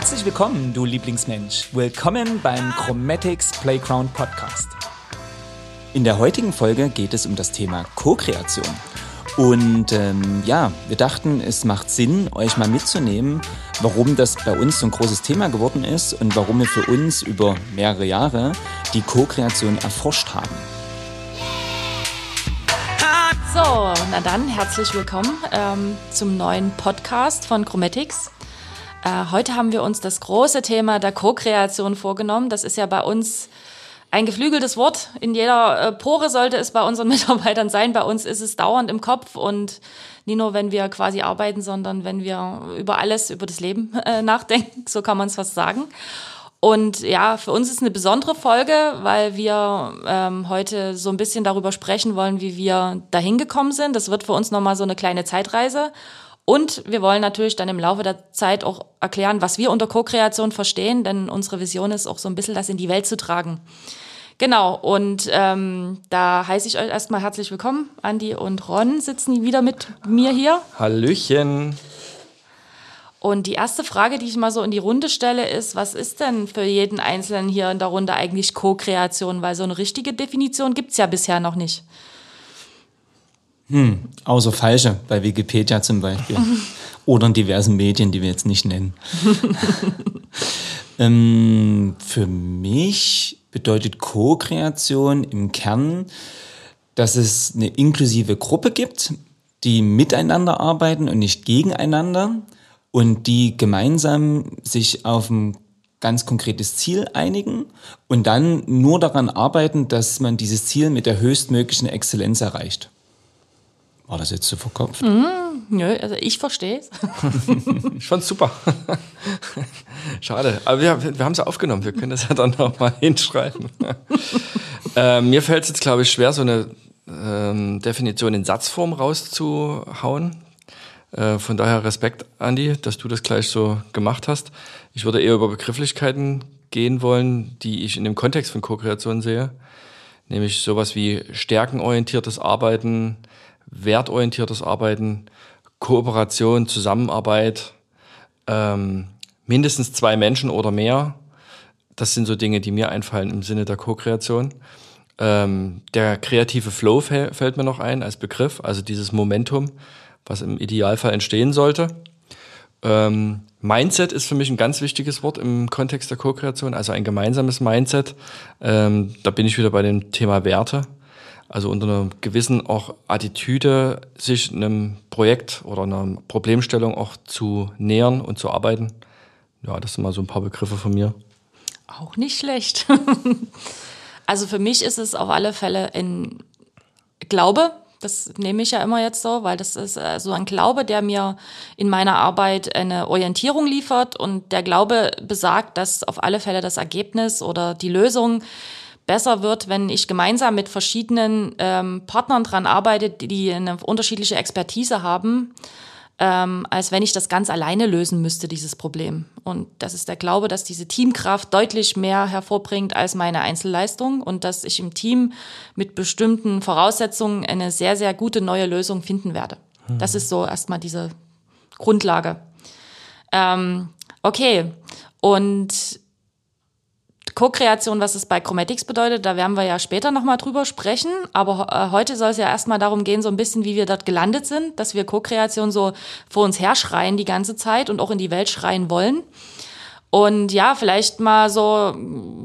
Herzlich willkommen, du Lieblingsmensch. Willkommen beim Chromatics Playground Podcast. In der heutigen Folge geht es um das Thema Co-Kreation. Und ähm, ja, wir dachten, es macht Sinn, euch mal mitzunehmen, warum das bei uns so ein großes Thema geworden ist und warum wir für uns über mehrere Jahre die Co-Kreation erforscht haben. So, na dann, herzlich willkommen ähm, zum neuen Podcast von Chromatics. Äh, heute haben wir uns das große Thema der Co-Kreation vorgenommen. Das ist ja bei uns ein geflügeltes Wort. In jeder äh, Pore sollte es bei unseren Mitarbeitern sein. Bei uns ist es dauernd im Kopf und nicht nur, wenn wir quasi arbeiten, sondern wenn wir über alles, über das Leben äh, nachdenken. So kann man es fast sagen. Und ja, für uns ist eine besondere Folge, weil wir ähm, heute so ein bisschen darüber sprechen wollen, wie wir dahin gekommen sind. Das wird für uns nochmal so eine kleine Zeitreise. Und wir wollen natürlich dann im Laufe der Zeit auch erklären, was wir unter Co-Kreation verstehen, denn unsere Vision ist auch so ein bisschen das in die Welt zu tragen. Genau, und ähm, da heiße ich euch erstmal herzlich willkommen. Andi und Ron sitzen wieder mit mir hier. Hallöchen. Und die erste Frage, die ich mal so in die Runde stelle, ist, was ist denn für jeden Einzelnen hier in der Runde eigentlich Co-Kreation? Weil so eine richtige Definition gibt's ja bisher noch nicht. Hm, außer falsche, bei Wikipedia zum Beispiel. Oder in diversen Medien, die wir jetzt nicht nennen. ähm, für mich bedeutet Co-Kreation im Kern, dass es eine inklusive Gruppe gibt, die miteinander arbeiten und nicht gegeneinander und die gemeinsam sich auf ein ganz konkretes Ziel einigen und dann nur daran arbeiten, dass man dieses Ziel mit der höchstmöglichen Exzellenz erreicht. War das jetzt zu so verkopft? Mm, nö, also ich verstehe es. ich fand's super. Schade, aber wir, wir haben es ja aufgenommen. Wir können das ja dann noch mal hinschreiben. äh, mir fällt es jetzt, glaube ich, schwer, so eine ähm, Definition in Satzform rauszuhauen. Äh, von daher Respekt, Andi, dass du das gleich so gemacht hast. Ich würde eher über Begrifflichkeiten gehen wollen, die ich in dem Kontext von Co-Kreation sehe. Nämlich sowas wie stärkenorientiertes Arbeiten, wertorientiertes Arbeiten, Kooperation, Zusammenarbeit, ähm, mindestens zwei Menschen oder mehr. Das sind so Dinge, die mir einfallen im Sinne der Co-Kreation. Ähm, der kreative Flow fällt mir noch ein als Begriff, also dieses Momentum, was im Idealfall entstehen sollte. Ähm, Mindset ist für mich ein ganz wichtiges Wort im Kontext der Co-Kreation, also ein gemeinsames Mindset. Ähm, da bin ich wieder bei dem Thema Werte. Also unter einer gewissen auch Attitüde, sich einem Projekt oder einer Problemstellung auch zu nähern und zu arbeiten. Ja, das sind mal so ein paar Begriffe von mir. Auch nicht schlecht. also für mich ist es auf alle Fälle ein Glaube. Das nehme ich ja immer jetzt so, weil das ist äh, so ein Glaube, der mir in meiner Arbeit eine Orientierung liefert und der Glaube besagt, dass auf alle Fälle das Ergebnis oder die Lösung besser wird, wenn ich gemeinsam mit verschiedenen ähm, Partnern dran arbeite, die eine unterschiedliche Expertise haben, ähm, als wenn ich das ganz alleine lösen müsste, dieses Problem. Und das ist der Glaube, dass diese Teamkraft deutlich mehr hervorbringt als meine Einzelleistung und dass ich im Team mit bestimmten Voraussetzungen eine sehr, sehr gute neue Lösung finden werde. Mhm. Das ist so erstmal diese Grundlage. Ähm, okay. Und Co-Kreation, was es bei Chromatics bedeutet, da werden wir ja später nochmal drüber sprechen. Aber äh, heute soll es ja erstmal darum gehen, so ein bisschen, wie wir dort gelandet sind, dass wir Co-Kreation so vor uns herschreien die ganze Zeit und auch in die Welt schreien wollen. Und ja, vielleicht mal so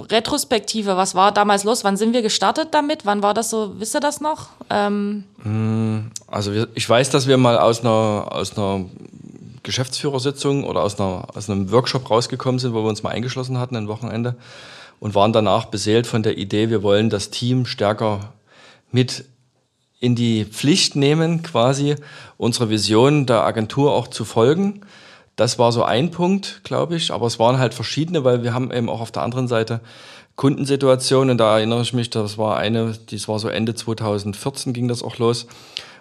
Retrospektive, was war damals los? Wann sind wir gestartet damit? Wann war das so? Wisst ihr das noch? Ähm mm, also ich weiß, dass wir mal aus einer, aus einer Geschäftsführersitzung oder aus, einer, aus einem Workshop rausgekommen sind, wo wir uns mal eingeschlossen hatten, ein Wochenende, und waren danach beseelt von der Idee, wir wollen das Team stärker mit in die Pflicht nehmen, quasi unsere Vision der Agentur auch zu folgen. Das war so ein Punkt, glaube ich, aber es waren halt verschiedene, weil wir haben eben auch auf der anderen Seite Kundensituationen und da erinnere ich mich, das war eine, das war so Ende 2014 ging das auch los,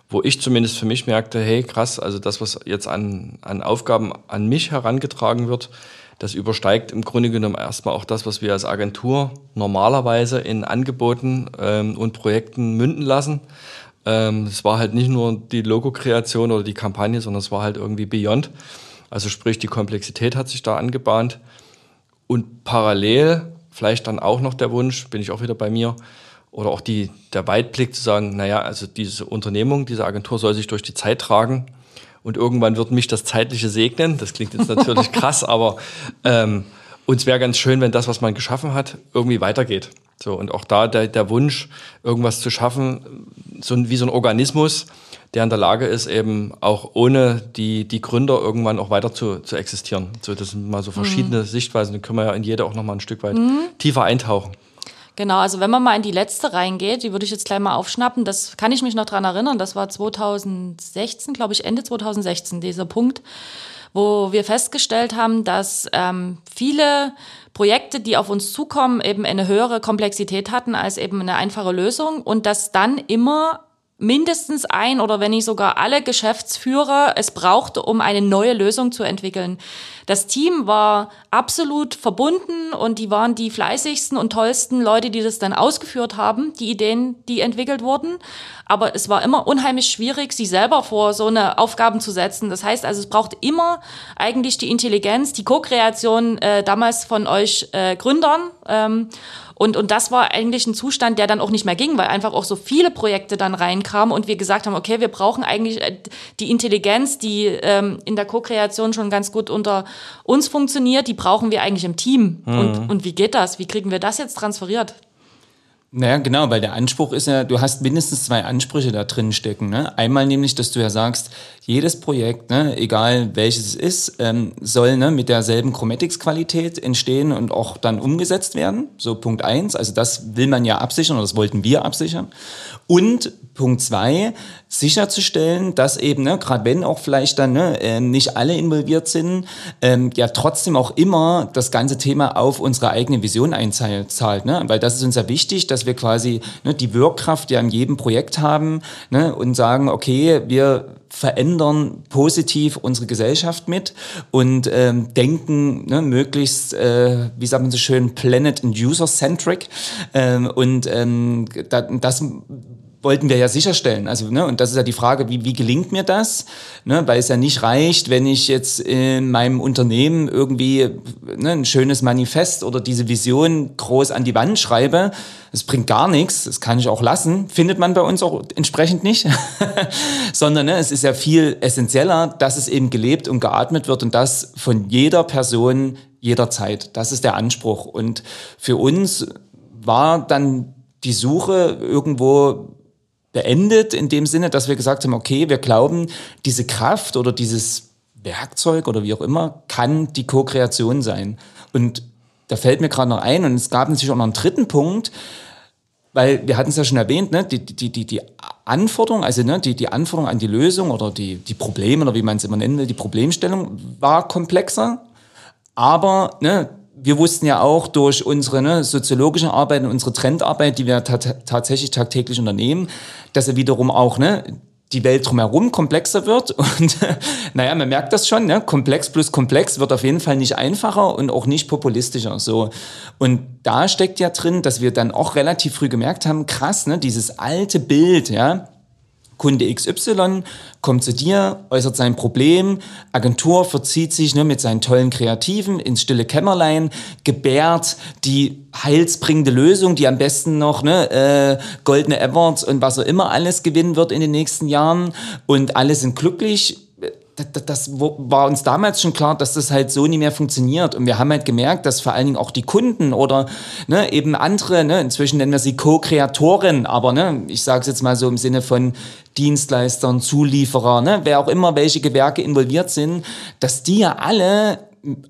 wo ich zumindest für mich merkte, hey krass, also das, was jetzt an, an Aufgaben an mich herangetragen wird, das übersteigt im Grunde genommen erstmal auch das, was wir als Agentur normalerweise in Angeboten ähm, und Projekten münden lassen. Ähm, es war halt nicht nur die Logo-Kreation oder die Kampagne, sondern es war halt irgendwie Beyond. Also sprich, die Komplexität hat sich da angebahnt. Und parallel vielleicht dann auch noch der Wunsch, bin ich auch wieder bei mir, oder auch die, der Weitblick zu sagen, naja, also diese Unternehmung, diese Agentur soll sich durch die Zeit tragen und irgendwann wird mich das Zeitliche segnen. Das klingt jetzt natürlich krass, aber ähm, uns wäre ganz schön, wenn das, was man geschaffen hat, irgendwie weitergeht. So, und auch da der, der Wunsch, irgendwas zu schaffen, so wie so ein Organismus, der in der Lage ist, eben auch ohne die, die Gründer irgendwann auch weiter zu, zu existieren. So, das sind mal so verschiedene mhm. Sichtweisen, die können wir ja in jede auch nochmal ein Stück weit mhm. tiefer eintauchen. Genau, also wenn man mal in die letzte reingeht, die würde ich jetzt gleich mal aufschnappen, das kann ich mich noch dran erinnern, das war 2016, glaube ich, Ende 2016, dieser Punkt, wo wir festgestellt haben, dass ähm, viele Projekte, die auf uns zukommen, eben eine höhere Komplexität hatten als eben eine einfache Lösung und dass dann immer mindestens ein oder wenn nicht sogar alle Geschäftsführer es brauchte, um eine neue Lösung zu entwickeln. Das Team war absolut verbunden und die waren die fleißigsten und tollsten Leute, die das dann ausgeführt haben, die Ideen, die entwickelt wurden. Aber es war immer unheimlich schwierig, sie selber vor so eine Aufgaben zu setzen. Das heißt also, es braucht immer eigentlich die Intelligenz, die Co-Kreation äh, damals von euch äh, Gründern. Ähm, und, und das war eigentlich ein Zustand, der dann auch nicht mehr ging, weil einfach auch so viele Projekte dann reinkamen und wir gesagt haben, okay, wir brauchen eigentlich äh, die Intelligenz, die ähm, in der Co-Kreation schon ganz gut unter uns funktioniert, die brauchen wir eigentlich im Team. Mhm. Und, und wie geht das? Wie kriegen wir das jetzt transferiert? Naja, genau, weil der Anspruch ist ja, du hast mindestens zwei Ansprüche da drin stecken. Ne? Einmal nämlich, dass du ja sagst, jedes Projekt, ne, egal welches es ist, ähm, soll ne, mit derselben Chromatics-Qualität entstehen und auch dann umgesetzt werden. So Punkt eins. Also das will man ja absichern oder das wollten wir absichern. Und Punkt zwei, sicherzustellen, dass eben, ne, gerade wenn auch vielleicht dann ne, äh, nicht alle involviert sind, ähm, ja trotzdem auch immer das ganze Thema auf unsere eigene Vision einzahlt. Ne? Weil das ist uns ja wichtig, dass wir quasi ne, die Wirkkraft ja in jedem Projekt haben ne, und sagen, okay, wir verändern positiv unsere Gesellschaft mit und ähm, denken ne, möglichst, äh, wie sagt man so schön, planet- and user-centric. Ähm, und ähm, das wollten wir ja sicherstellen. Also, ne, und das ist ja die Frage, wie, wie gelingt mir das? Ne, weil es ja nicht reicht, wenn ich jetzt in meinem Unternehmen irgendwie ne, ein schönes Manifest oder diese Vision groß an die Wand schreibe. Es bringt gar nichts, das kann ich auch lassen, findet man bei uns auch entsprechend nicht. Sondern ne, es ist ja viel essentieller, dass es eben gelebt und geatmet wird und das von jeder Person jederzeit. Das ist der Anspruch. Und für uns war dann die Suche irgendwo beendet, in dem Sinne, dass wir gesagt haben, okay, wir glauben, diese Kraft oder dieses Werkzeug oder wie auch immer kann die Co-Kreation sein. Und da fällt mir gerade noch ein, und es gab natürlich auch noch einen dritten Punkt, weil wir hatten es ja schon erwähnt, ne, die, die, die, die Anforderung, also ne, die, die Anforderung an die Lösung oder die, die Probleme oder wie man es immer nennen will, die Problemstellung war komplexer. Aber ne, wir wussten ja auch durch unsere ne, soziologische Arbeit und unsere Trendarbeit, die wir tatsächlich tagtäglich unternehmen, dass er wiederum auch ne, die Welt drumherum komplexer wird. Und naja, man merkt das schon, ne? komplex plus komplex wird auf jeden Fall nicht einfacher und auch nicht populistischer. So. Und da steckt ja drin, dass wir dann auch relativ früh gemerkt haben, krass, ne? dieses alte Bild, ja, Kunde XY kommt zu dir, äußert sein Problem, Agentur verzieht sich ne, mit seinen tollen Kreativen ins stille Kämmerlein, gebärt die heilsbringende Lösung, die am besten noch ne, äh, goldene Awards und was auch immer alles gewinnen wird in den nächsten Jahren. Und alle sind glücklich das, war uns damals schon klar, dass das halt so nie mehr funktioniert. Und wir haben halt gemerkt, dass vor allen Dingen auch die Kunden oder ne, eben andere, ne, inzwischen nennen wir sie Co-Kreatoren, aber ne, ich sage es jetzt mal so im Sinne von Dienstleistern, Zulieferer, ne, wer auch immer welche Gewerke involviert sind, dass die ja alle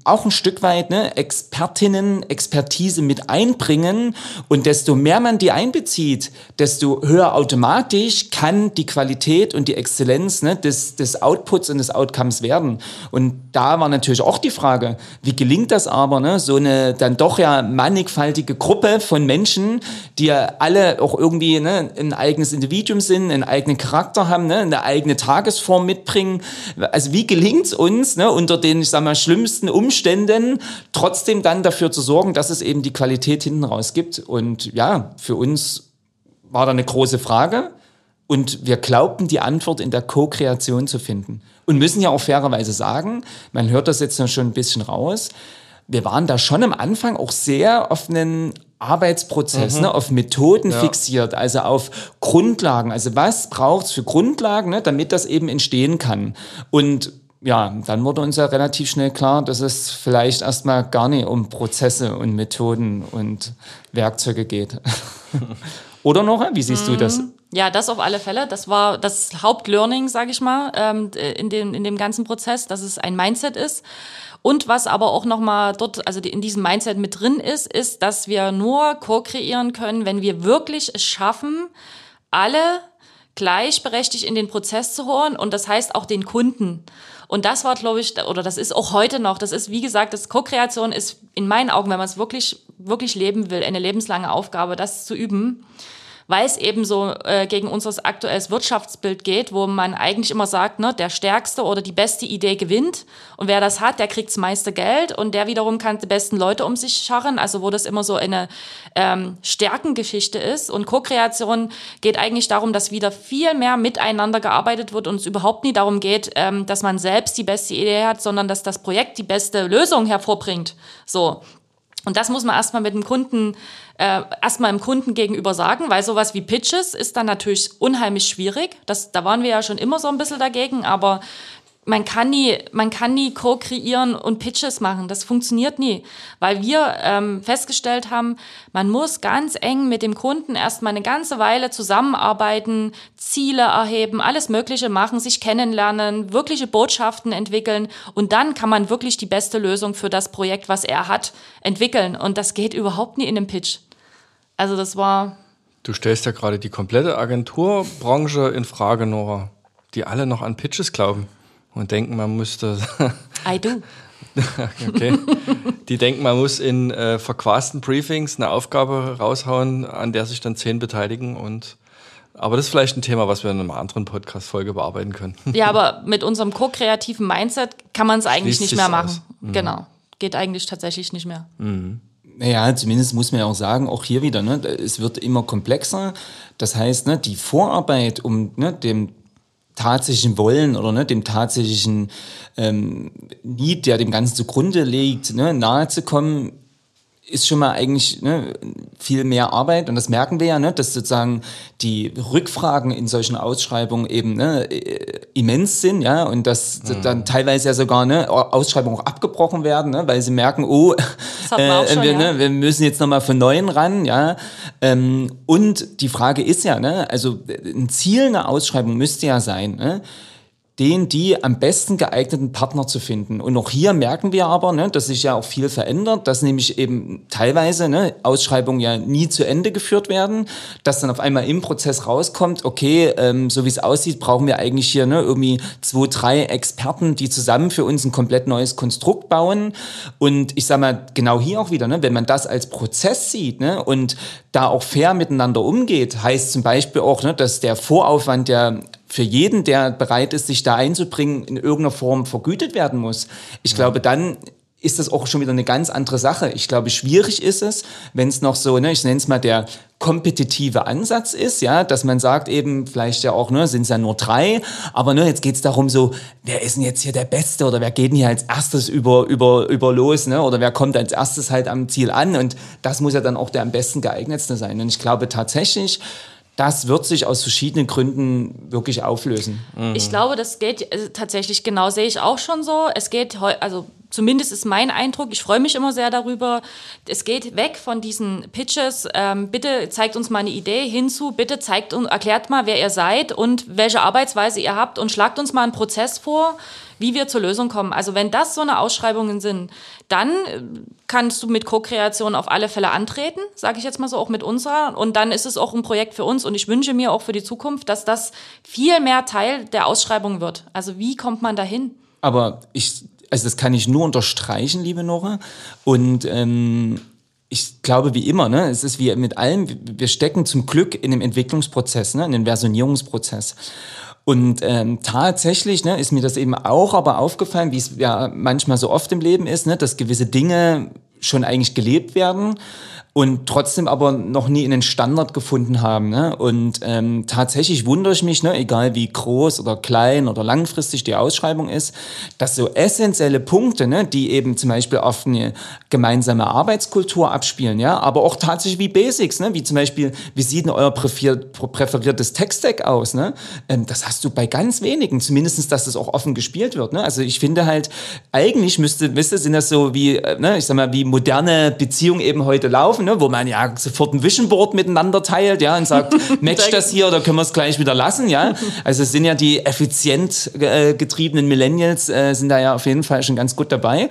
auch ein Stück weit ne, Expertinnen, Expertise mit einbringen. Und desto mehr man die einbezieht, desto höher automatisch kann die Qualität und die Exzellenz ne, des, des Outputs und des Outcomes werden. Und da war natürlich auch die Frage, wie gelingt das aber, ne, so eine dann doch ja mannigfaltige Gruppe von Menschen, die ja alle auch irgendwie ne, ein eigenes Individuum sind, einen eigenen Charakter haben, ne, eine eigene Tagesform mitbringen. Also wie gelingt es uns ne, unter den, ich sag mal, schlimmsten schlimmsten Umständen trotzdem dann dafür zu sorgen, dass es eben die Qualität hinten raus gibt. Und ja, für uns war da eine große Frage. und wir glaubten, die Antwort in der Co-Kreation zu finden. Und müssen ja auch fairerweise sagen, man hört das jetzt noch schon ein bisschen raus, wir waren da schon am Anfang auch sehr auf einen Arbeitsprozess, mhm. ne, auf Methoden ja. fixiert, also auf Grundlagen. Also was braucht es für Grundlagen, ne, damit das eben entstehen kann. Und ja, dann wurde uns ja relativ schnell klar, dass es vielleicht erstmal gar nicht um Prozesse und Methoden und Werkzeuge geht. Oder noch? Wie siehst mhm. du das? Ja, das auf alle Fälle. Das war das Hauptlearning, sage ich mal, ähm, in, dem, in dem ganzen Prozess, dass es ein Mindset ist. Und was aber auch nochmal dort, also in diesem Mindset mit drin ist, ist, dass wir nur co-kreieren können, wenn wir wirklich es schaffen, alle gleichberechtigt in den Prozess zu holen und das heißt auch den Kunden. Und das war, glaube ich, oder das ist auch heute noch, das ist, wie gesagt, das Co-Kreation ist in meinen Augen, wenn man es wirklich, wirklich leben will, eine lebenslange Aufgabe, das zu üben weil es eben so äh, gegen unser aktuelles Wirtschaftsbild geht, wo man eigentlich immer sagt, ne, der stärkste oder die beste Idee gewinnt. Und wer das hat, der kriegt das meiste Geld. Und der wiederum kann die besten Leute um sich scharren, also wo das immer so eine ähm, Stärkengeschichte ist. Und Co-Kreation geht eigentlich darum, dass wieder viel mehr miteinander gearbeitet wird und es überhaupt nie darum geht, ähm, dass man selbst die beste Idee hat, sondern dass das Projekt die beste Lösung hervorbringt. So, und das muss man erstmal mit dem Kunden, äh, erstmal im Kunden gegenüber sagen, weil sowas wie Pitches ist dann natürlich unheimlich schwierig. Das, da waren wir ja schon immer so ein bisschen dagegen, aber man kann nie, man kann nie co-kreieren und Pitches machen. Das funktioniert nie, weil wir ähm, festgestellt haben, man muss ganz eng mit dem Kunden erstmal eine ganze Weile zusammenarbeiten, Ziele erheben, alles Mögliche machen, sich kennenlernen, wirkliche Botschaften entwickeln und dann kann man wirklich die beste Lösung für das Projekt, was er hat, entwickeln. Und das geht überhaupt nie in einem Pitch. Also das war. Du stellst ja gerade die komplette Agenturbranche in Frage, Nora, die alle noch an Pitches glauben und denken, man müsste. I do. okay. Die denken, man muss in äh, verquasten Briefings eine Aufgabe raushauen, an der sich dann zehn beteiligen und aber das ist vielleicht ein Thema, was wir in einer anderen Podcast-Folge bearbeiten können. Ja, aber mit unserem co-kreativen Mindset kann man es eigentlich Schließt nicht mehr machen. Mhm. Genau. Geht eigentlich tatsächlich nicht mehr. Mhm. Naja, zumindest muss man ja auch sagen, auch hier wieder, ne, es wird immer komplexer. Das heißt, ne, die Vorarbeit, um ne, dem tatsächlichen Wollen oder ne, dem tatsächlichen ähm, Need, der dem Ganzen zugrunde liegt, ne, nahe zu kommen, ist schon mal eigentlich ne, viel mehr Arbeit und das merken wir ja, ne, dass sozusagen die Rückfragen in solchen Ausschreibungen eben ne, äh, immens sind, ja, und dass mhm. dann teilweise ja sogar ne, Ausschreibungen auch abgebrochen werden, ne, weil sie merken, oh, äh, schon, wir, ja. ne, wir müssen jetzt nochmal von Neuen ran, ja. Ähm, und die Frage ist ja, ne, also ein Ziel einer Ausschreibung müsste ja sein, ne, den die am besten geeigneten Partner zu finden. Und auch hier merken wir aber, ne, dass sich ja auch viel verändert, dass nämlich eben teilweise ne, Ausschreibungen ja nie zu Ende geführt werden, dass dann auf einmal im Prozess rauskommt, okay, ähm, so wie es aussieht, brauchen wir eigentlich hier ne, irgendwie zwei, drei Experten, die zusammen für uns ein komplett neues Konstrukt bauen. Und ich sage mal, genau hier auch wieder, ne, wenn man das als Prozess sieht ne, und da auch fair miteinander umgeht, heißt zum Beispiel auch, ne, dass der Voraufwand, der für jeden, der bereit ist, sich da einzubringen, in irgendeiner Form vergütet werden muss. Ich ja. glaube, dann ist das auch schon wieder eine ganz andere Sache. Ich glaube, schwierig ist es, wenn es noch so, ne, ich nenne es mal der kompetitive Ansatz ist, ja, dass man sagt eben, vielleicht ja auch, ne, sind es ja nur drei, aber ne, jetzt geht es darum so, wer ist denn jetzt hier der Beste oder wer geht denn hier als erstes über, über, über los, ne, oder wer kommt als erstes halt am Ziel an und das muss ja dann auch der am besten geeignetste sein. Und ich glaube tatsächlich, das wird sich aus verschiedenen Gründen wirklich auflösen. Mhm. Ich glaube, das geht äh, tatsächlich genau, sehe ich auch schon so. Es geht, also zumindest ist mein Eindruck, ich freue mich immer sehr darüber, es geht weg von diesen Pitches, ähm, bitte zeigt uns mal eine Idee hinzu, bitte zeigt und erklärt mal, wer ihr seid und welche Arbeitsweise ihr habt und schlagt uns mal einen Prozess vor, wie wir zur Lösung kommen. Also wenn das so eine Ausschreibungen sind, dann äh, kannst du mit Co-Kreation auf alle Fälle antreten, sage ich jetzt mal so, auch mit unserer. Und dann ist es auch ein Projekt für uns und ich wünsche mir auch für die Zukunft, dass das viel mehr Teil der Ausschreibung wird. Also wie kommt man dahin? Aber ich, also das kann ich nur unterstreichen, liebe Nora. Und ähm, ich glaube, wie immer, ne, es ist wie mit allem, wir stecken zum Glück in dem Entwicklungsprozess, ne, in dem Versionierungsprozess. Und ähm, tatsächlich ne, ist mir das eben auch aber aufgefallen, wie es ja manchmal so oft im Leben ist, ne, dass gewisse Dinge schon eigentlich gelebt werden, und trotzdem aber noch nie einen Standard gefunden haben. Ne? Und ähm, tatsächlich wundere ich mich, ne, egal wie groß oder klein oder langfristig die Ausschreibung ist, dass so essentielle Punkte, ne, die eben zum Beispiel auf eine gemeinsame Arbeitskultur abspielen, ja, aber auch tatsächlich wie Basics, ne, wie zum Beispiel, wie sieht denn euer präferiertes Tech-Stack aus? Ne? Ähm, das hast du bei ganz wenigen, zumindestens, dass das auch offen gespielt wird. Ne? Also ich finde halt, eigentlich müsste, wisst ihr, sind das so wie, äh, ne, ich sag mal, wie moderne Beziehungen eben heute laufen, ne, wo man ja sofort ein Vision Board miteinander teilt, ja, und sagt, match das hier oder können wir es gleich wieder lassen, ja. Also es sind ja die effizient äh, getriebenen Millennials, äh, sind da ja auf jeden Fall schon ganz gut dabei.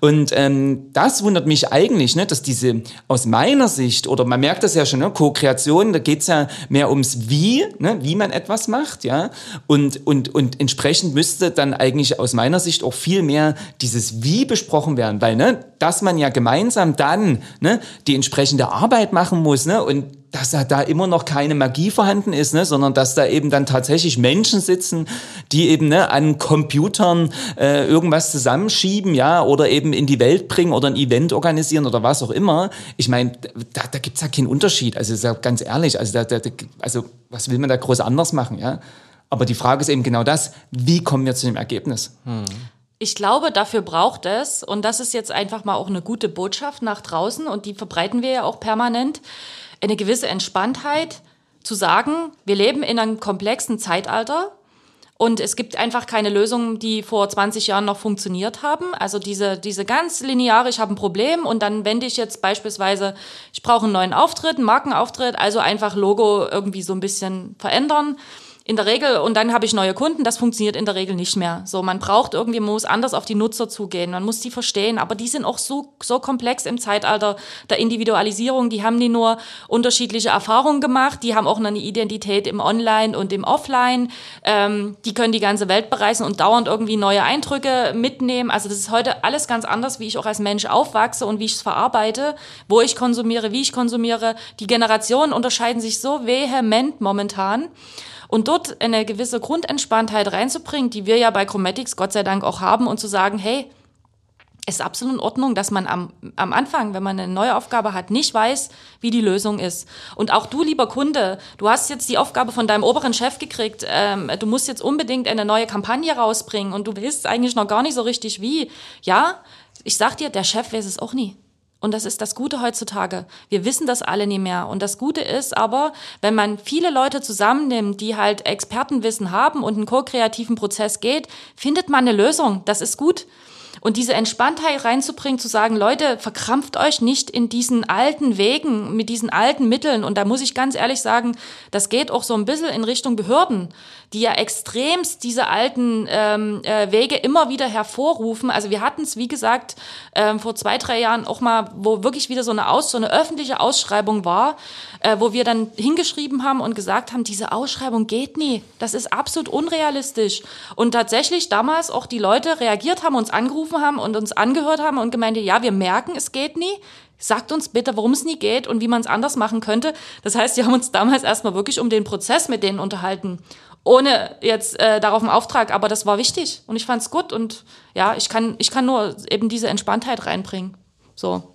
Und ähm, das wundert mich eigentlich, ne, dass diese aus meiner Sicht, oder man merkt das ja schon, ne, Co-Kreation, da geht's ja mehr ums Wie, ne, wie man etwas macht, ja. Und, und, und entsprechend müsste dann eigentlich aus meiner Sicht auch viel mehr dieses Wie besprochen werden, weil, ne, dass man ja gemeinsam dann ne, die entsprechende Arbeit machen muss ne, und dass da immer noch keine Magie vorhanden ist, ne, sondern dass da eben dann tatsächlich Menschen sitzen, die eben ne, an Computern äh, irgendwas zusammenschieben, ja, oder eben in die Welt bringen oder ein Event organisieren oder was auch immer. Ich meine, da, da es ja keinen Unterschied. Also ja ganz ehrlich, also, da, da, also was will man da groß anders machen, ja? Aber die Frage ist eben genau das, wie kommen wir zu dem Ergebnis? Hm. Ich glaube, dafür braucht es, und das ist jetzt einfach mal auch eine gute Botschaft nach draußen, und die verbreiten wir ja auch permanent, eine gewisse Entspanntheit zu sagen, wir leben in einem komplexen Zeitalter. Und es gibt einfach keine Lösungen, die vor 20 Jahren noch funktioniert haben. Also diese, diese ganz lineare, ich habe ein Problem und dann wende ich jetzt beispielsweise, ich brauche einen neuen Auftritt, einen Markenauftritt, also einfach Logo irgendwie so ein bisschen verändern in der Regel, und dann habe ich neue Kunden, das funktioniert in der Regel nicht mehr. So, man braucht irgendwie, man muss anders auf die Nutzer zugehen, man muss die verstehen, aber die sind auch so, so komplex im Zeitalter der Individualisierung, die haben die nur unterschiedliche Erfahrungen gemacht, die haben auch eine Identität im Online und im Offline, ähm, die können die ganze Welt bereisen und dauernd irgendwie neue Eindrücke mitnehmen. Also das ist heute alles ganz anders, wie ich auch als Mensch aufwachse und wie ich es verarbeite, wo ich konsumiere, wie ich konsumiere. Die Generationen unterscheiden sich so vehement momentan. Und dort eine gewisse Grundentspanntheit reinzubringen, die wir ja bei Chromatics Gott sei Dank auch haben und zu sagen, hey, ist absolut in Ordnung, dass man am, am Anfang, wenn man eine neue Aufgabe hat, nicht weiß, wie die Lösung ist. Und auch du, lieber Kunde, du hast jetzt die Aufgabe von deinem oberen Chef gekriegt, ähm, du musst jetzt unbedingt eine neue Kampagne rausbringen und du willst eigentlich noch gar nicht so richtig wie. Ja, ich sag dir, der Chef weiß es auch nie. Und das ist das Gute heutzutage. Wir wissen das alle nie mehr. Und das Gute ist aber, wenn man viele Leute zusammennimmt, die halt Expertenwissen haben und einen ko-kreativen Prozess geht, findet man eine Lösung. Das ist gut. Und diese Entspanntheit reinzubringen, zu sagen, Leute, verkrampft euch nicht in diesen alten Wegen, mit diesen alten Mitteln. Und da muss ich ganz ehrlich sagen, das geht auch so ein bisschen in Richtung Behörden die ja extremst diese alten ähm, äh, Wege immer wieder hervorrufen. Also wir hatten es, wie gesagt, ähm, vor zwei, drei Jahren auch mal, wo wirklich wieder so eine, Aus so eine öffentliche Ausschreibung war, äh, wo wir dann hingeschrieben haben und gesagt haben, diese Ausschreibung geht nie. Das ist absolut unrealistisch. Und tatsächlich damals auch die Leute reagiert haben, uns angerufen haben und uns angehört haben und gemeint, ja, wir merken, es geht nie. Sagt uns bitte, warum es nie geht und wie man es anders machen könnte. Das heißt, wir haben uns damals erstmal wirklich um den Prozess mit denen unterhalten ohne jetzt äh, darauf einen Auftrag, aber das war wichtig und ich fand es gut und ja, ich kann, ich kann nur eben diese Entspanntheit reinbringen. So.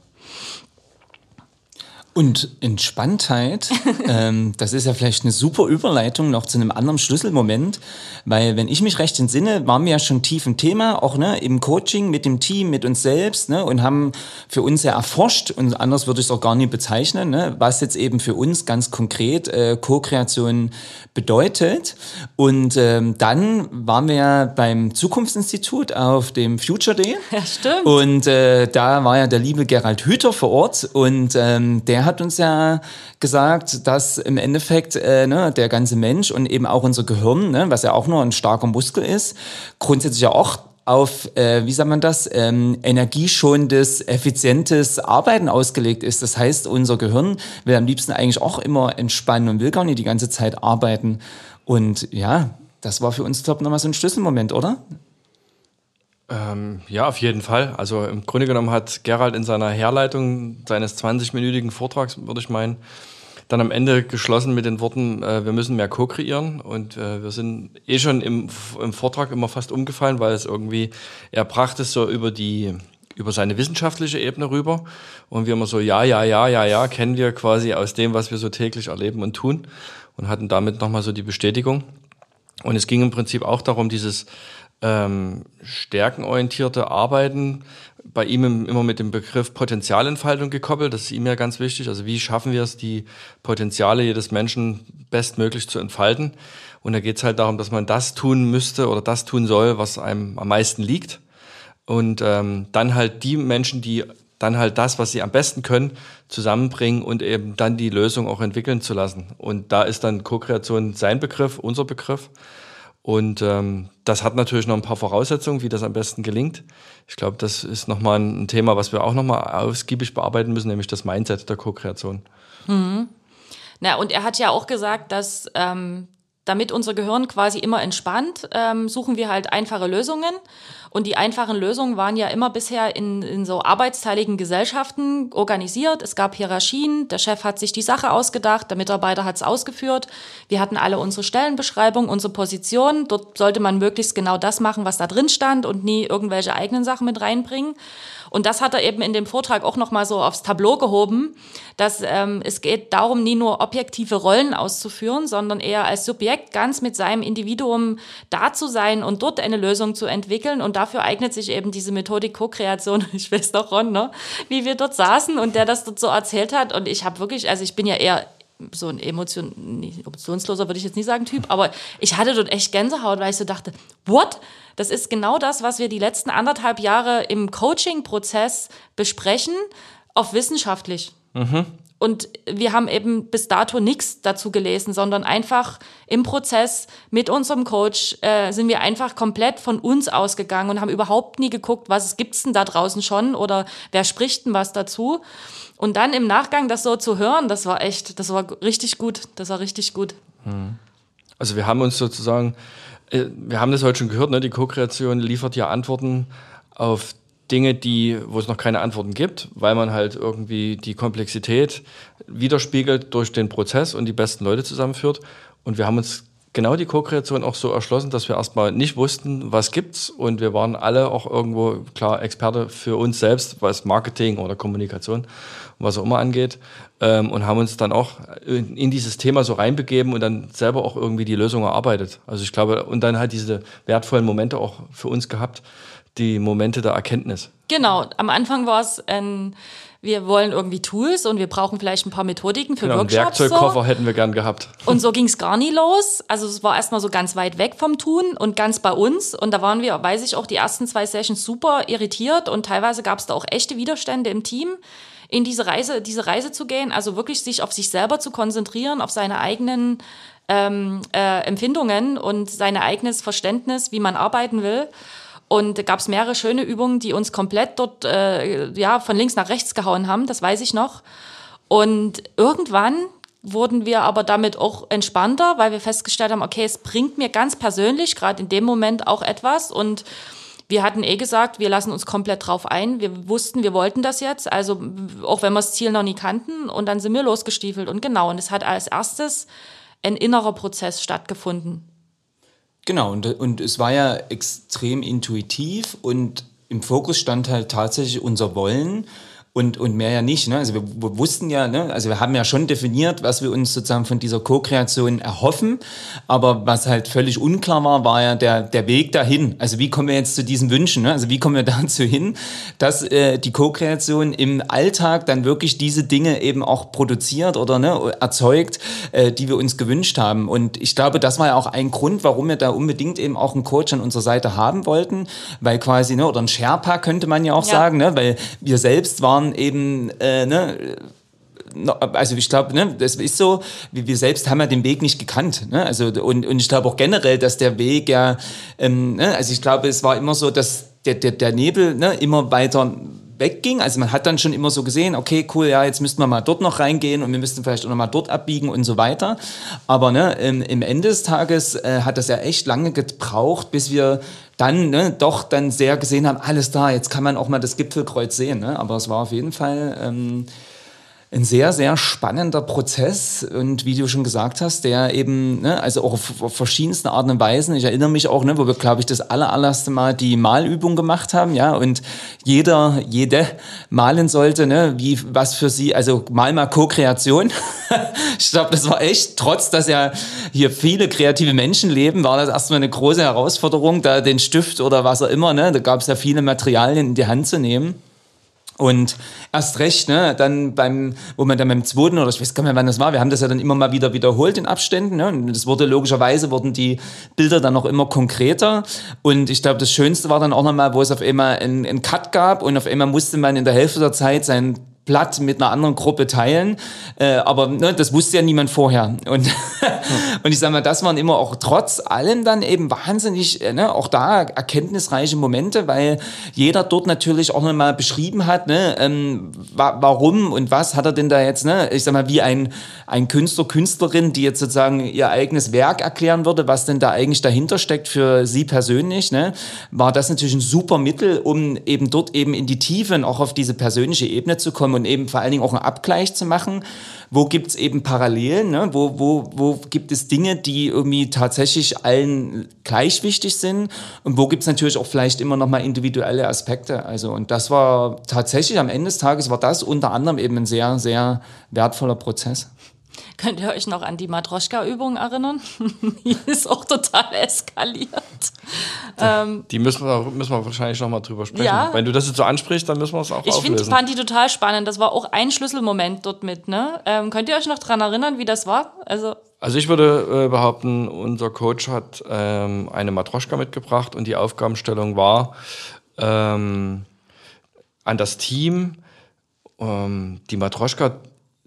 Und Entspanntheit, ähm, das ist ja vielleicht eine super Überleitung noch zu einem anderen Schlüsselmoment, weil wenn ich mich recht entsinne, waren wir ja schon tief im Thema, auch ne, im Coaching mit dem Team, mit uns selbst ne, und haben für uns ja erforscht, und anders würde ich es auch gar nicht bezeichnen, ne, was jetzt eben für uns ganz konkret äh, Co-Kreation bedeutet. Und ähm, dann waren wir ja beim Zukunftsinstitut auf dem Future Day. Ja, stimmt. Und äh, da war ja der liebe Gerald Hüther vor Ort und ähm, der hat uns ja gesagt, dass im Endeffekt äh, ne, der ganze Mensch und eben auch unser Gehirn, ne, was ja auch nur ein starker Muskel ist, grundsätzlich ja auch auf, äh, wie sagt man das, ähm, energieschonendes, effizientes Arbeiten ausgelegt ist. Das heißt, unser Gehirn will am liebsten eigentlich auch immer entspannen und will gar nicht die ganze Zeit arbeiten. Und ja, das war für uns, glaube ich, nochmal so ein Schlüsselmoment, oder? Ähm, ja, auf jeden Fall. Also im Grunde genommen hat Gerald in seiner Herleitung seines 20-minütigen Vortrags, würde ich meinen, dann am Ende geschlossen mit den Worten, äh, wir müssen mehr co-kreieren. Und äh, wir sind eh schon im, im Vortrag immer fast umgefallen, weil es irgendwie, er brachte es so über die über seine wissenschaftliche Ebene rüber. Und wir immer so, ja, ja, ja, ja, ja, kennen wir quasi aus dem, was wir so täglich erleben und tun. Und hatten damit nochmal so die Bestätigung. Und es ging im Prinzip auch darum, dieses ähm, stärkenorientierte Arbeiten, bei ihm immer mit dem Begriff Potenzialentfaltung gekoppelt. Das ist ihm ja ganz wichtig. Also wie schaffen wir es, die Potenziale jedes Menschen bestmöglich zu entfalten? Und da geht es halt darum, dass man das tun müsste oder das tun soll, was einem am meisten liegt. Und ähm, dann halt die Menschen, die dann halt das, was sie am besten können, zusammenbringen und eben dann die Lösung auch entwickeln zu lassen. Und da ist dann Co-Kreation sein Begriff, unser Begriff. Und ähm, das hat natürlich noch ein paar Voraussetzungen, wie das am besten gelingt. Ich glaube, das ist nochmal ein Thema, was wir auch nochmal ausgiebig bearbeiten müssen, nämlich das Mindset der Co-Kreation. Mhm. Na, und er hat ja auch gesagt, dass ähm, damit unser Gehirn quasi immer entspannt, ähm, suchen wir halt einfache Lösungen. Und die einfachen Lösungen waren ja immer bisher in, in so arbeitsteiligen Gesellschaften organisiert. Es gab Hierarchien, der Chef hat sich die Sache ausgedacht, der Mitarbeiter hat es ausgeführt. Wir hatten alle unsere Stellenbeschreibung, unsere Position. Dort sollte man möglichst genau das machen, was da drin stand und nie irgendwelche eigenen Sachen mit reinbringen. Und das hat er eben in dem Vortrag auch nochmal so aufs Tableau gehoben, dass ähm, es geht darum, nie nur objektive Rollen auszuführen, sondern eher als Subjekt ganz mit seinem Individuum da zu sein und dort eine Lösung zu entwickeln. Und dafür eignet sich eben diese Methodik Co-Kreation. Ich weiß doch, Ron, ne? wie wir dort saßen und der das dort so erzählt hat. Und ich habe wirklich, also ich bin ja eher so ein Emotion, emotionsloser würde ich jetzt nicht sagen Typ, aber ich hatte dort echt Gänsehaut, weil ich so dachte, what? Das ist genau das, was wir die letzten anderthalb Jahre im Coaching-Prozess besprechen, auf wissenschaftlich. Mhm. Und wir haben eben bis dato nichts dazu gelesen, sondern einfach im Prozess mit unserem Coach äh, sind wir einfach komplett von uns ausgegangen und haben überhaupt nie geguckt, was gibt's denn da draußen schon oder wer spricht denn was dazu. Und dann im Nachgang das so zu hören, das war echt, das war richtig gut. Das war richtig gut. Hm. Also wir haben uns sozusagen, äh, wir haben das heute schon gehört, ne? die Co-Kreation liefert ja Antworten auf Dinge, die, wo es noch keine Antworten gibt, weil man halt irgendwie die Komplexität widerspiegelt durch den Prozess und die besten Leute zusammenführt. Und wir haben uns genau die Co-Kreation auch so erschlossen, dass wir erstmal nicht wussten, was gibt's und wir waren alle auch irgendwo klar Experte für uns selbst, was Marketing oder Kommunikation was auch immer angeht ähm, und haben uns dann auch in, in, dieses Thema so reinbegeben und dann selber auch irgendwie die Lösung erarbeitet. Also ich glaube und dann halt diese wertvollen Momente auch für uns gehabt, die Momente der Erkenntnis. Genau, am Anfang war es ein wir wollen irgendwie Tools und wir brauchen vielleicht ein paar Methodiken für genau, Workshops. Einen Werkzeugkoffer so. hätten wir gern gehabt. Und so ging es gar nie los. Also es war erstmal so ganz weit weg vom Tun und ganz bei uns. Und da waren wir, weiß ich auch, die ersten zwei Sessions super irritiert und teilweise gab es da auch echte Widerstände im Team in diese Reise, diese Reise zu gehen, also wirklich sich auf sich selber zu konzentrieren, auf seine eigenen ähm, äh, Empfindungen und sein eigenes Verständnis, wie man arbeiten will. Und gab es mehrere schöne Übungen, die uns komplett dort äh, ja, von links nach rechts gehauen haben, das weiß ich noch. Und irgendwann wurden wir aber damit auch entspannter, weil wir festgestellt haben, okay, es bringt mir ganz persönlich gerade in dem Moment auch etwas und wir hatten eh gesagt, wir lassen uns komplett drauf ein. Wir wussten, wir wollten das jetzt, also auch wenn wir das Ziel noch nie kannten und dann sind wir losgestiefelt und genau, und es hat als erstes ein innerer Prozess stattgefunden. Genau, und, und es war ja extrem intuitiv und im Fokus stand halt tatsächlich unser Wollen und, und mehr ja nicht. Ne? Also wir, wir wussten ja, ne? also wir haben ja schon definiert, was wir uns sozusagen von dieser Co-Kreation erhoffen, aber was halt völlig unklar war, war ja der, der Weg dahin. Also wie kommen wir jetzt zu diesen Wünschen? Ne? Also wie kommen wir dazu hin, dass äh, die Co-Kreation im Alltag dann wirklich diese Dinge eben auch produziert oder ne, erzeugt, äh, die wir uns gewünscht haben. Und ich glaube, das war ja auch ein Grund, warum wir da unbedingt eben auch einen Coach an unserer Seite haben wollten, weil quasi, ne, oder ein Sherpa könnte man ja auch ja. sagen, ne, weil wir selbst waren eben, äh, ne, also ich glaube, ne, das ist so, wir selbst haben ja den Weg nicht gekannt. Ne? Also, und, und ich glaube auch generell, dass der Weg ja, ähm, ne, also ich glaube, es war immer so, dass der, der, der Nebel ne, immer weiter wegging. Also man hat dann schon immer so gesehen, okay, cool, ja, jetzt müssten wir mal dort noch reingehen und wir müssten vielleicht auch noch mal dort abbiegen und so weiter. Aber ne, im, im Ende des Tages äh, hat das ja echt lange gebraucht, bis wir dann ne, doch dann sehr gesehen haben, alles da, jetzt kann man auch mal das Gipfelkreuz sehen. Ne? Aber es war auf jeden Fall ähm, ein sehr, sehr spannender Prozess und wie du schon gesagt hast, der eben, ne, also auch auf, auf verschiedenste Arten und Weisen. Ich erinnere mich auch, ne, wo wir, glaube ich, das aller, allererste Mal die Malübung gemacht haben, ja, und jeder, jede malen sollte, ne, wie, was für sie, also mal mal Co-Kreation. ich glaube, das war echt, trotz dass ja hier viele kreative Menschen leben, war das erstmal eine große Herausforderung, da den Stift oder was auch immer, ne, da gab es ja viele Materialien in die Hand zu nehmen. Und erst recht, ne, dann beim, wo man dann beim zweiten oder ich weiß gar nicht mehr, wann das war, wir haben das ja dann immer mal wieder wiederholt in Abständen, ne, und das wurde logischerweise, wurden die Bilder dann noch immer konkreter. Und ich glaube, das Schönste war dann auch nochmal, wo es auf einmal einen, einen Cut gab und auf einmal musste man in der Hälfte der Zeit sein Blatt mit einer anderen Gruppe teilen. Äh, aber ne, das wusste ja niemand vorher. Und, und ich sage mal, das waren immer auch trotz allem dann eben wahnsinnig, äh, ne, auch da erkenntnisreiche Momente, weil jeder dort natürlich auch nochmal beschrieben hat, ne, ähm, wa warum und was hat er denn da jetzt, ne, ich sag mal, wie ein, ein Künstler, Künstlerin, die jetzt sozusagen ihr eigenes Werk erklären würde, was denn da eigentlich dahinter steckt für sie persönlich, ne, war das natürlich ein super Mittel, um eben dort eben in die Tiefe und auch auf diese persönliche Ebene zu kommen und eben vor allen Dingen auch einen Abgleich zu machen. Wo gibt es eben Parallelen? Ne? Wo, wo, wo gibt es Dinge, die irgendwie tatsächlich allen gleich wichtig sind? Und wo gibt es natürlich auch vielleicht immer noch mal individuelle Aspekte? Also, und das war tatsächlich am Ende des Tages war das unter anderem eben ein sehr, sehr wertvoller Prozess. Könnt ihr euch noch an die Matroschka-Übung erinnern? die ist auch total eskaliert. Ähm, die müssen wir, müssen wir wahrscheinlich noch mal drüber sprechen. Ja, Wenn du das jetzt so ansprichst, dann müssen wir es auch ich auflösen. Ich fand die total spannend. Das war auch ein Schlüsselmoment dort mit. Ne? Ähm, könnt ihr euch noch daran erinnern, wie das war? Also, also ich würde äh, behaupten, unser Coach hat ähm, eine Matroschka mitgebracht und die Aufgabenstellung war ähm, an das Team, ähm, die Matroschka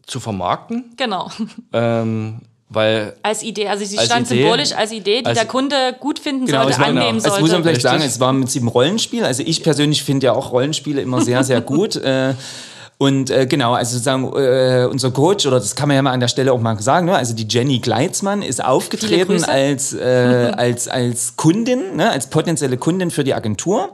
zu vermarkten. Genau. Ähm, weil als Idee, also sie stand Idee, symbolisch als Idee, die als, der Kunde gut finden genau, sollte, annehmen genau. sollte. Das muss man vielleicht sagen, es war mit sieben Rollenspiel. Also ich persönlich finde ja auch Rollenspiele immer sehr, sehr gut. äh, und äh, genau, also sozusagen äh, unser Coach, oder das kann man ja mal an der Stelle auch mal sagen, ne? also die Jenny Gleitzmann ist aufgetreten als, äh, als, als Kundin, ne? als potenzielle Kundin für die Agentur.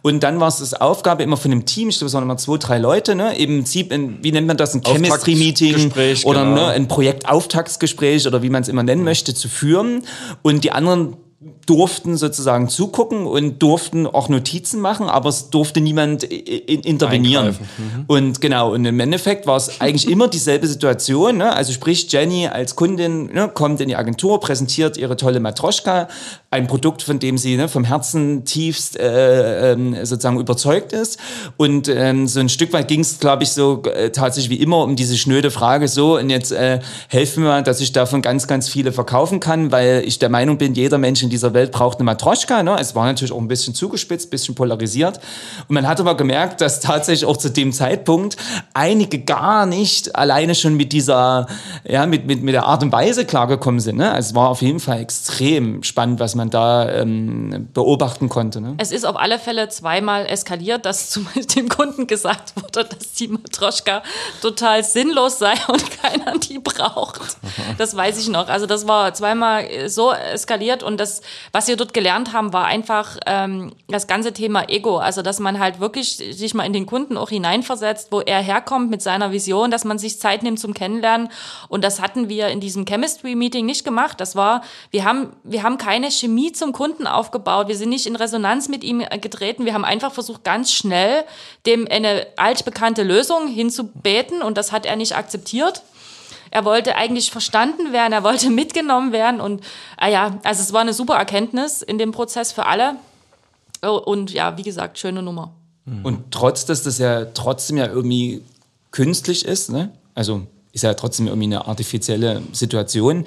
Und dann war es das Aufgabe immer von dem Team, ich glaube, es waren immer zwei, drei Leute, ne? eben, wie nennt man das, ein Chemistry-Meeting oder genau. ne, ein Projektauftaktsgespräch oder wie man es immer nennen möchte, zu führen. Und die anderen durften sozusagen zugucken und durften auch Notizen machen, aber es durfte niemand intervenieren. Mhm. Und genau, und im Endeffekt war es eigentlich immer dieselbe Situation. Ne? Also sprich, Jenny als Kundin ne, kommt in die Agentur, präsentiert ihre tolle Matroschka, ein Produkt, von dem sie ne, vom Herzen tiefst äh, äh, sozusagen überzeugt ist. Und ähm, so ein Stück weit ging es, glaube ich, so äh, tatsächlich wie immer um diese schnöde Frage, so, und jetzt äh, helfen mir, dass ich davon ganz, ganz viele verkaufen kann, weil ich der Meinung bin, jeder Mensch in dieser Welt braucht eine Matroschka. Ne? Es war natürlich auch ein bisschen zugespitzt, ein bisschen polarisiert. Und man hat aber gemerkt, dass tatsächlich auch zu dem Zeitpunkt einige gar nicht alleine schon mit dieser, ja, mit, mit, mit der Art und Weise klargekommen sind. Ne? Also es war auf jeden Fall extrem spannend, was man da ähm, beobachten konnte. Ne? Es ist auf alle Fälle zweimal eskaliert, dass zu dem Kunden gesagt wurde, dass die Matroschka total sinnlos sei und keiner die braucht. Das weiß ich noch. Also das war zweimal so eskaliert und das, was wir dort gelernt haben, war einfach ähm, das ganze Thema Ego. Also, dass man halt wirklich sich mal in den Kunden auch hineinversetzt, wo er herkommt mit seiner Vision, dass man sich Zeit nimmt zum Kennenlernen. Und das hatten wir in diesem Chemistry-Meeting nicht gemacht. Das war, wir haben, wir haben keine Chemie zum Kunden aufgebaut. Wir sind nicht in Resonanz mit ihm getreten. Wir haben einfach versucht, ganz schnell dem eine altbekannte Lösung hinzubeten. Und das hat er nicht akzeptiert. Er wollte eigentlich verstanden werden, er wollte mitgenommen werden und ah ja, also es war eine super Erkenntnis in dem Prozess für alle. Oh, und ja, wie gesagt, schöne Nummer. Und trotz, dass das ja trotzdem ja irgendwie künstlich ist, ne? also ist ja trotzdem irgendwie eine artifizielle Situation,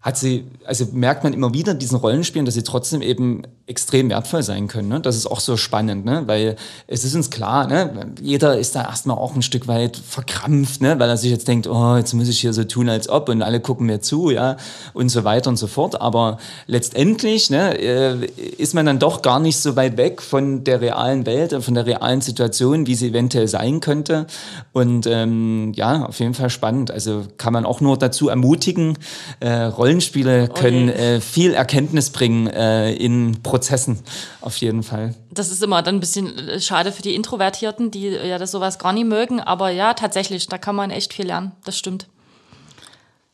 hat sie, also merkt man immer wieder in diesen Rollenspielen, dass sie trotzdem eben extrem wertvoll sein können. Ne? Das ist auch so spannend, ne? weil es ist uns klar, ne? jeder ist da erstmal auch ein Stück weit verkrampft, ne? weil er sich jetzt denkt, oh, jetzt muss ich hier so tun, als ob und alle gucken mir zu, ja, und so weiter und so fort. Aber letztendlich ne, äh, ist man dann doch gar nicht so weit weg von der realen Welt und von der realen Situation, wie sie eventuell sein könnte. Und ähm, ja, auf jeden Fall spannend. Also kann man auch nur dazu ermutigen, äh, Rollenspiele können äh, viel Erkenntnis bringen äh, in Prozessen, auf jeden Fall. Das ist immer dann ein bisschen äh, schade für die Introvertierten, die ja das sowas gar nicht mögen. Aber ja, tatsächlich, da kann man echt viel lernen. Das stimmt.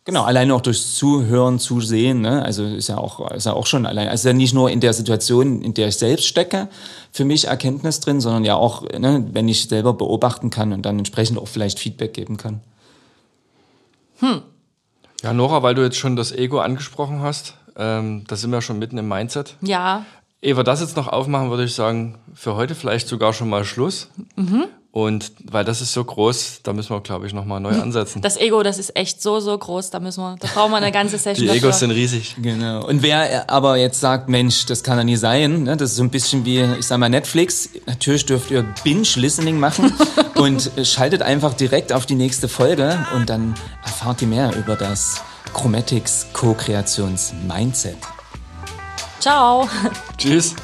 Genau, alleine auch durchs Zuhören, Zusehen, ne? also ist ja auch, ist ja auch schon allein, also ja nicht nur in der Situation, in der ich selbst stecke, für mich Erkenntnis drin, sondern ja auch, ne, wenn ich selber beobachten kann und dann entsprechend auch vielleicht Feedback geben kann. Hm. Ja, Nora, weil du jetzt schon das Ego angesprochen hast, ähm, da sind wir schon mitten im Mindset. Ja. Ehe wir das jetzt noch aufmachen, würde ich sagen, für heute vielleicht sogar schon mal Schluss. Mhm. Und weil das ist so groß, da müssen wir, glaube ich, nochmal neu ansetzen. Das Ego, das ist echt so, so groß, da müssen wir, da brauchen wir eine ganze Session. Die Egos dafür. sind riesig. Genau. Und wer aber jetzt sagt, Mensch, das kann ja nie sein, ne? das ist so ein bisschen wie, ich sag mal, Netflix. Natürlich dürft ihr Binge-Listening machen und schaltet einfach direkt auf die nächste Folge und dann erfahrt ihr mehr über das Chromatics Co-Kreations-Mindset. Ciao. Tschüss.